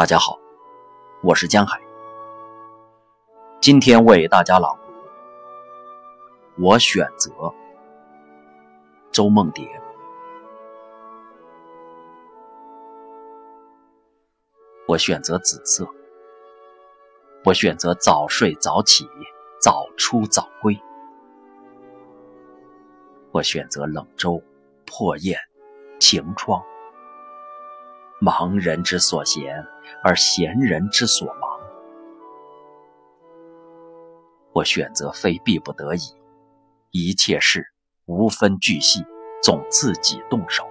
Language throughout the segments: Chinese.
大家好，我是江海，今天为大家朗读。我选择周梦蝶。我选择紫色。我选择早睡早起，早出早归。我选择冷粥、破砚、晴窗。忙人之所闲，而闲人之所忙。我选择非必不得已，一切事无分巨细，总自己动手。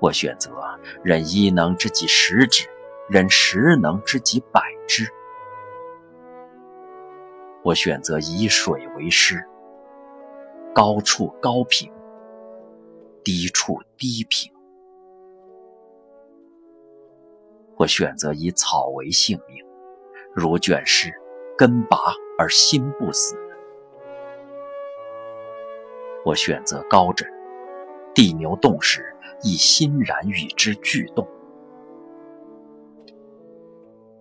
我选择人一能知己十指，人十能知己百之。我选择以水为师，高处高平，低处低平。我选择以草为性命，如卷尸，根拔而心不死。我选择高枕，地牛动时，亦欣然与之俱动。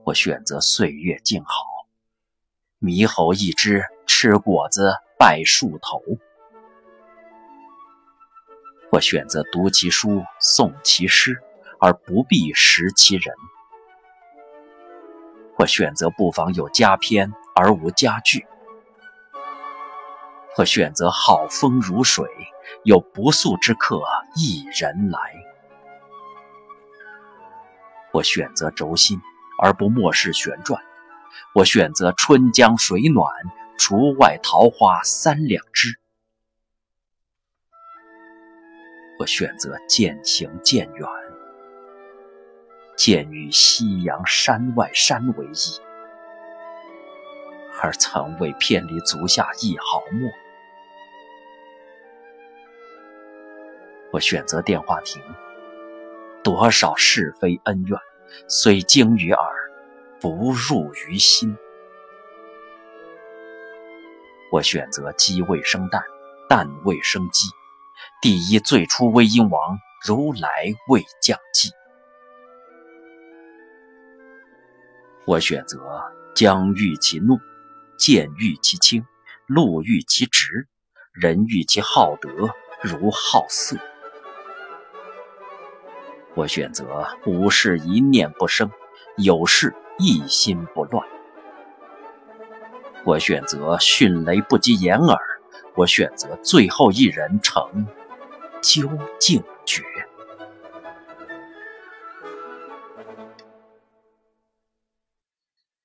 我选择岁月静好，猕猴一只，吃果子拜树头。我选择读其书，诵其诗。而不必识其人。或选择不妨有佳篇而无佳句。或选择好风如水，有不速之客一人来。我选择轴心而不漠视旋转。我选择春江水暖，竹外桃花三两枝。我选择渐行渐远。见于夕阳山外山为异，而曾未偏离足下一毫末。我选择电话亭，多少是非恩怨，虽经于耳，不入于心。我选择鸡未生蛋，蛋未生鸡。第一最初威音王，如来未降际。我选择将欲其怒，剑欲其轻，路欲其直，人欲其好德如好色。我选择无事一念不生，有事一心不乱。我选择迅雷不及掩耳，我选择最后一人成究竟